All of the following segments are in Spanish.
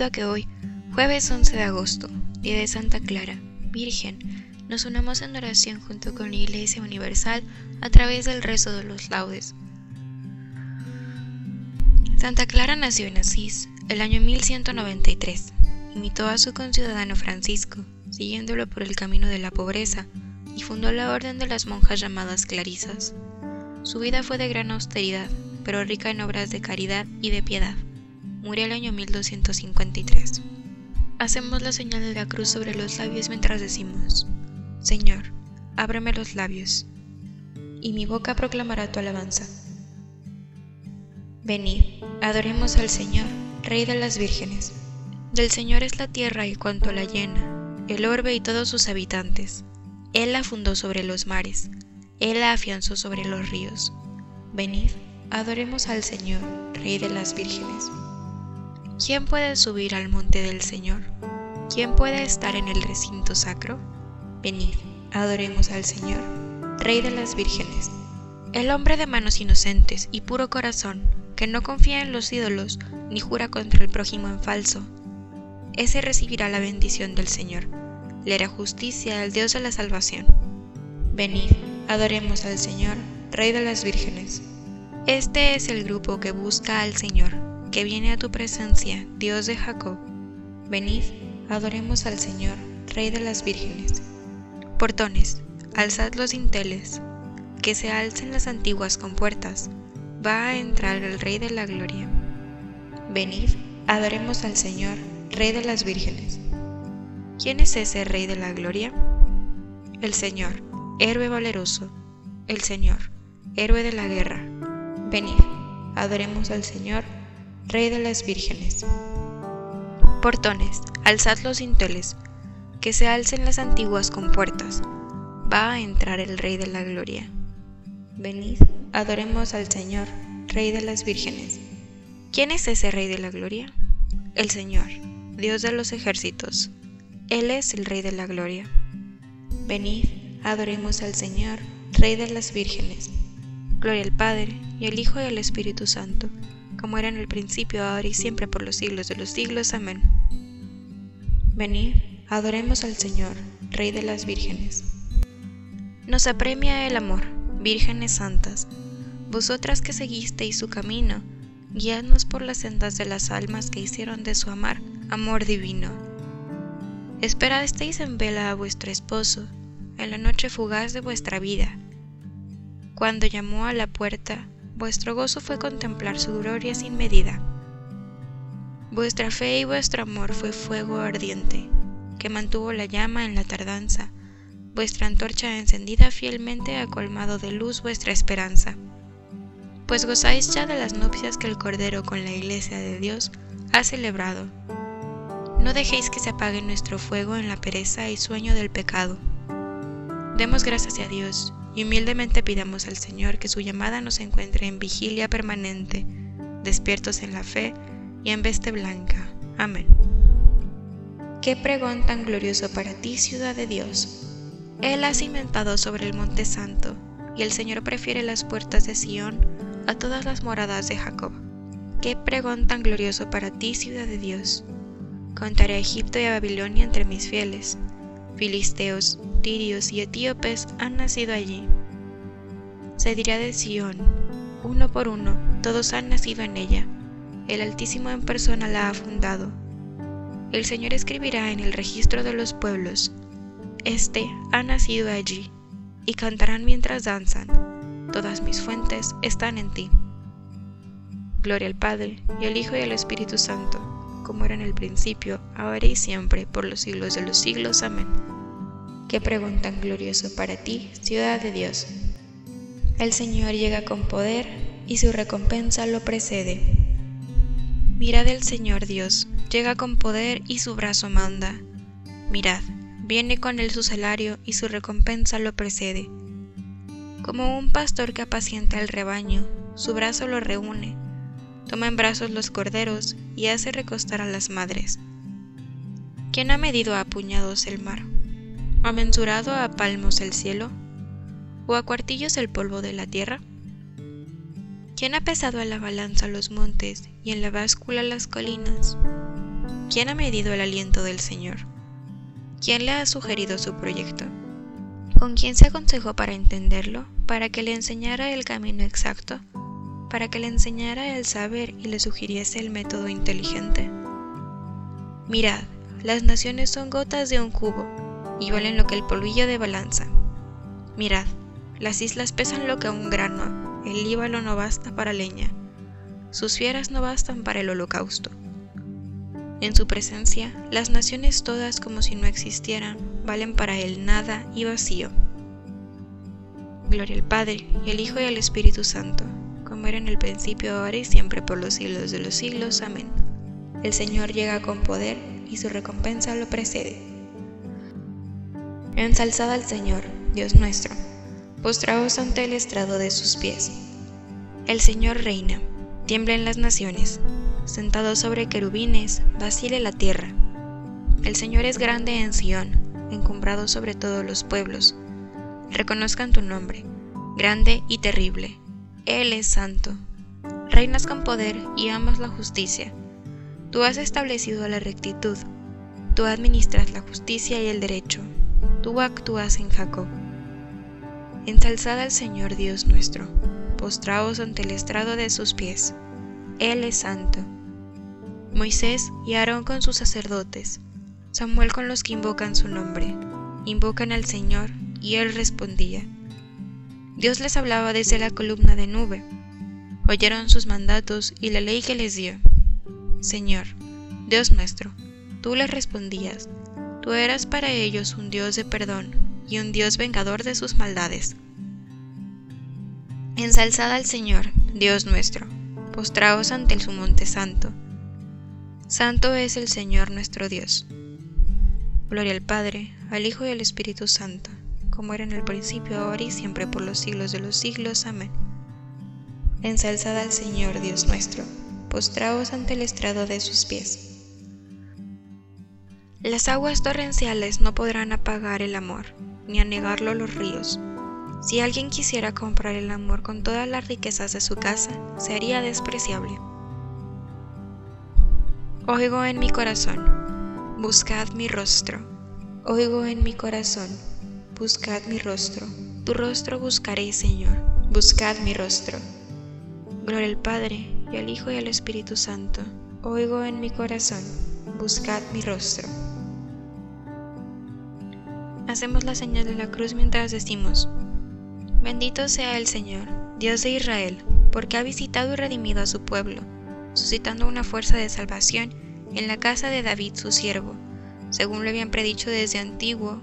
Invito a que hoy, jueves 11 de agosto, día de Santa Clara, Virgen, nos unamos en oración junto con la Iglesia Universal a través del rezo de los laudes. Santa Clara nació en Asís el año 1193. Imitó a su conciudadano Francisco, siguiéndolo por el camino de la pobreza, y fundó la orden de las monjas llamadas Clarisas. Su vida fue de gran austeridad, pero rica en obras de caridad y de piedad murió el año 1253. Hacemos la señal de la cruz sobre los labios mientras decimos, Señor, ábreme los labios, y mi boca proclamará tu alabanza. Venid, adoremos al Señor, Rey de las vírgenes. Del Señor es la tierra y cuanto la llena, el orbe y todos sus habitantes. Él la fundó sobre los mares, Él la afianzó sobre los ríos. Venid, adoremos al Señor, Rey de las vírgenes. ¿Quién puede subir al monte del Señor? ¿Quién puede estar en el recinto sacro? Venid, adoremos al Señor, Rey de las vírgenes. El hombre de manos inocentes y puro corazón, que no confía en los ídolos ni jura contra el prójimo en falso, ese recibirá la bendición del Señor, le hará justicia al Dios de la salvación. Venid, adoremos al Señor, Rey de las vírgenes. Este es el grupo que busca al Señor que viene a tu presencia, Dios de Jacob. Venid, adoremos al Señor, Rey de las vírgenes. Portones, alzad los dinteles, que se alcen las antiguas compuertas, va a entrar el Rey de la gloria. Venid, adoremos al Señor, Rey de las vírgenes. ¿Quién es ese Rey de la gloria? El Señor, héroe valeroso, el Señor, héroe de la guerra. Venid, adoremos al Señor, Rey de las vírgenes. Portones, alzad los dinteles, que se alcen las antiguas compuertas, va a entrar el Rey de la gloria. Venid, adoremos al Señor, Rey de las vírgenes. ¿Quién es ese Rey de la gloria? El Señor, Dios de los ejércitos. Él es el Rey de la gloria. Venid, adoremos al Señor, Rey de las vírgenes. Gloria al Padre, y al Hijo y al Espíritu Santo como era en el principio, ahora y siempre, por los siglos de los siglos. Amén. Venid, adoremos al Señor, Rey de las vírgenes. Nos apremia el amor, vírgenes santas, vosotras que seguisteis su camino, guiadnos por las sendas de las almas que hicieron de su amar amor divino. Esperasteis en vela a vuestro esposo, en la noche fugaz de vuestra vida. Cuando llamó a la puerta, vuestro gozo fue contemplar su gloria sin medida. Vuestra fe y vuestro amor fue fuego ardiente, que mantuvo la llama en la tardanza. Vuestra antorcha encendida fielmente ha colmado de luz vuestra esperanza. Pues gozáis ya de las nupcias que el Cordero con la Iglesia de Dios ha celebrado. No dejéis que se apague nuestro fuego en la pereza y sueño del pecado. Demos gracias a Dios y humildemente pidamos al Señor que su llamada nos encuentre en vigilia permanente, despiertos en la fe y en veste blanca. Amén. Qué pregón tan glorioso para ti, ciudad de Dios. Él ha cimentado sobre el monte santo, y el Señor prefiere las puertas de Sión a todas las moradas de Jacob. Qué pregón tan glorioso para ti, ciudad de Dios. Contaré a Egipto y a Babilonia entre mis fieles. Filisteos, tirios y etíopes han nacido allí. Se dirá de Sión, uno por uno, todos han nacido en ella. El Altísimo en persona la ha fundado. El Señor escribirá en el registro de los pueblos, Este ha nacido allí, y cantarán mientras danzan, todas mis fuentes están en ti. Gloria al Padre, y al Hijo y al Espíritu Santo, como era en el principio, ahora y siempre, por los siglos de los siglos. Amén. Qué pregunta tan glorioso para ti, ciudad de Dios. El Señor llega con poder, y su recompensa lo precede. Mirad el Señor Dios, llega con poder y su brazo manda. Mirad, viene con él su salario y su recompensa lo precede. Como un pastor que apacienta el rebaño, su brazo lo reúne, toma en brazos los corderos y hace recostar a las madres. ¿Quién ha medido a puñados el mar? ¿Ha mensurado a palmos el cielo? ¿O a cuartillos el polvo de la tierra? ¿Quién ha pesado en la balanza los montes y en la báscula las colinas? ¿Quién ha medido el aliento del Señor? ¿Quién le ha sugerido su proyecto? ¿Con quién se aconsejó para entenderlo? ¿Para que le enseñara el camino exacto? ¿Para que le enseñara el saber y le sugiriese el método inteligente? Mirad, las naciones son gotas de un cubo y valen lo que el polvillo de balanza. Mirad, las islas pesan lo que un grano el Líbano no basta para leña, sus fieras no bastan para el holocausto. En su presencia, las naciones todas como si no existieran, valen para él nada y vacío. Gloria al Padre, y al Hijo y al Espíritu Santo, como era en el principio, ahora y siempre, por los siglos de los siglos. Amén. El Señor llega con poder, y su recompensa lo precede. Ensalzad al Señor, Dios nuestro postraos ante el estrado de sus pies. El Señor reina, tiemblen las naciones, sentado sobre querubines, vacile la tierra. El Señor es grande en Sión, encumbrado sobre todos los pueblos. Reconozcan tu nombre, grande y terrible. Él es santo. Reinas con poder y amas la justicia. Tú has establecido la rectitud. Tú administras la justicia y el derecho. Tú actúas en Jacob. Ensalzad al Señor Dios nuestro, postraos ante el estrado de sus pies. Él es santo. Moisés y Aarón con sus sacerdotes, Samuel con los que invocan su nombre, invocan al Señor y él respondía. Dios les hablaba desde la columna de nube. Oyeron sus mandatos y la ley que les dio. Señor, Dios nuestro, tú les respondías, tú eras para ellos un Dios de perdón y un Dios vengador de sus maldades. Ensalzad al Señor, Dios nuestro, postraos ante su monte santo. Santo es el Señor nuestro Dios. Gloria al Padre, al Hijo y al Espíritu Santo, como era en el principio, ahora y siempre, por los siglos de los siglos. Amén. Ensalzad al Señor, Dios nuestro, postraos ante el estrado de sus pies. Las aguas torrenciales no podrán apagar el amor ni anegarlo los ríos. Si alguien quisiera comprar el amor con todas las riquezas de su casa, sería despreciable. Oigo en mi corazón, buscad mi rostro. Oigo en mi corazón, buscad mi rostro. Tu rostro buscaré, Señor, buscad mi rostro. Gloria al Padre, y al Hijo y al Espíritu Santo. Oigo en mi corazón, buscad mi rostro. Hacemos la señal de la cruz mientras decimos, Bendito sea el Señor, Dios de Israel, porque ha visitado y redimido a su pueblo, suscitando una fuerza de salvación en la casa de David su siervo, según lo habían predicho desde antiguo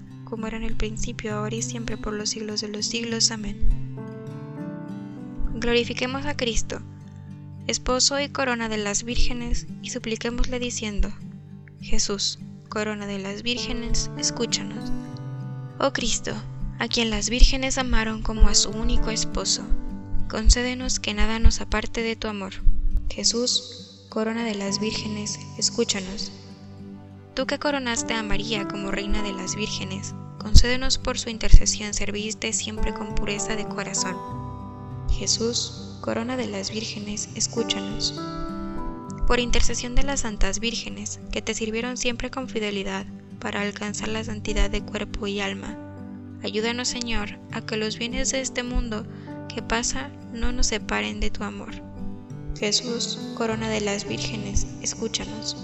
como era en el principio, ahora y siempre, por los siglos de los siglos. Amén. Glorifiquemos a Cristo, esposo y corona de las vírgenes, y supliquémosle diciendo, Jesús, corona de las vírgenes, escúchanos. Oh Cristo, a quien las vírgenes amaron como a su único esposo, concédenos que nada nos aparte de tu amor. Jesús, corona de las vírgenes, escúchanos. Tú que coronaste a María como reina de las vírgenes, concédenos por su intercesión servirte siempre con pureza de corazón. Jesús, corona de las vírgenes, escúchanos. Por intercesión de las santas vírgenes, que te sirvieron siempre con fidelidad para alcanzar la santidad de cuerpo y alma, ayúdanos Señor a que los bienes de este mundo que pasa no nos separen de tu amor. Jesús, corona de las vírgenes, escúchanos.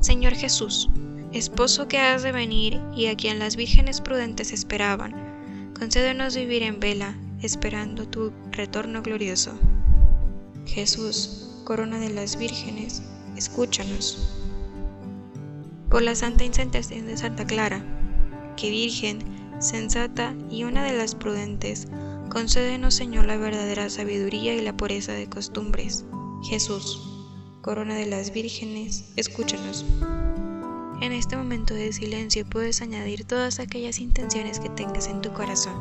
Señor Jesús, esposo que has de venir y a quien las vírgenes prudentes esperaban, concédenos vivir en vela, esperando tu retorno glorioso. Jesús, corona de las vírgenes, escúchanos. Por la santa intercesión de Santa Clara, que virgen, sensata y una de las prudentes, concédenos Señor la verdadera sabiduría y la pureza de costumbres. Jesús, corona de las vírgenes, escúchanos. En este momento de silencio puedes añadir todas aquellas intenciones que tengas en tu corazón.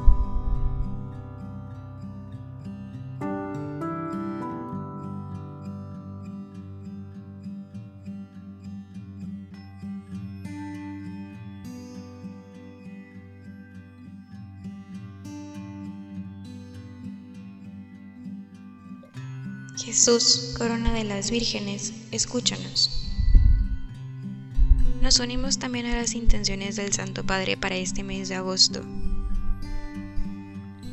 Jesús, corona de las vírgenes, escúchanos. Unimos también a las intenciones del Santo Padre para este mes de agosto.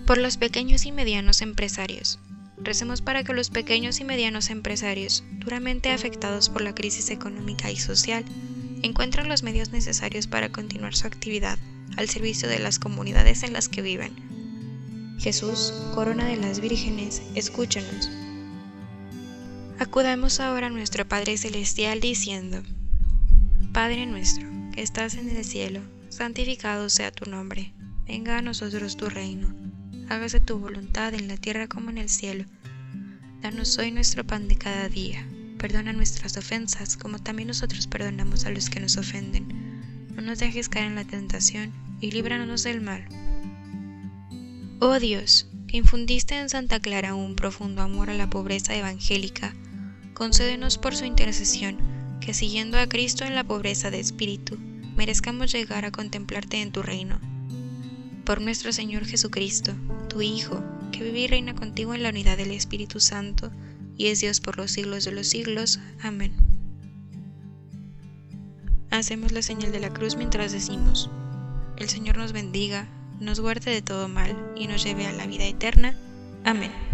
Por los pequeños y medianos empresarios. Recemos para que los pequeños y medianos empresarios, duramente afectados por la crisis económica y social, encuentren los medios necesarios para continuar su actividad al servicio de las comunidades en las que viven. Jesús, corona de las vírgenes, escúchanos. Acudamos ahora a nuestro Padre Celestial diciendo, Padre nuestro, que estás en el cielo, santificado sea tu nombre. Venga a nosotros tu reino. Hágase tu voluntad en la tierra como en el cielo. Danos hoy nuestro pan de cada día. Perdona nuestras ofensas, como también nosotros perdonamos a los que nos ofenden. No nos dejes caer en la tentación, y líbranos del mal. Oh Dios, que infundiste en Santa Clara un profundo amor a la pobreza evangélica, concédenos por su intercesión que siguiendo a Cristo en la pobreza de espíritu, merezcamos llegar a contemplarte en tu reino. Por nuestro Señor Jesucristo, tu Hijo, que vive y reina contigo en la unidad del Espíritu Santo, y es Dios por los siglos de los siglos. Amén. Hacemos la señal de la cruz mientras decimos, el Señor nos bendiga, nos guarde de todo mal y nos lleve a la vida eterna. Amén.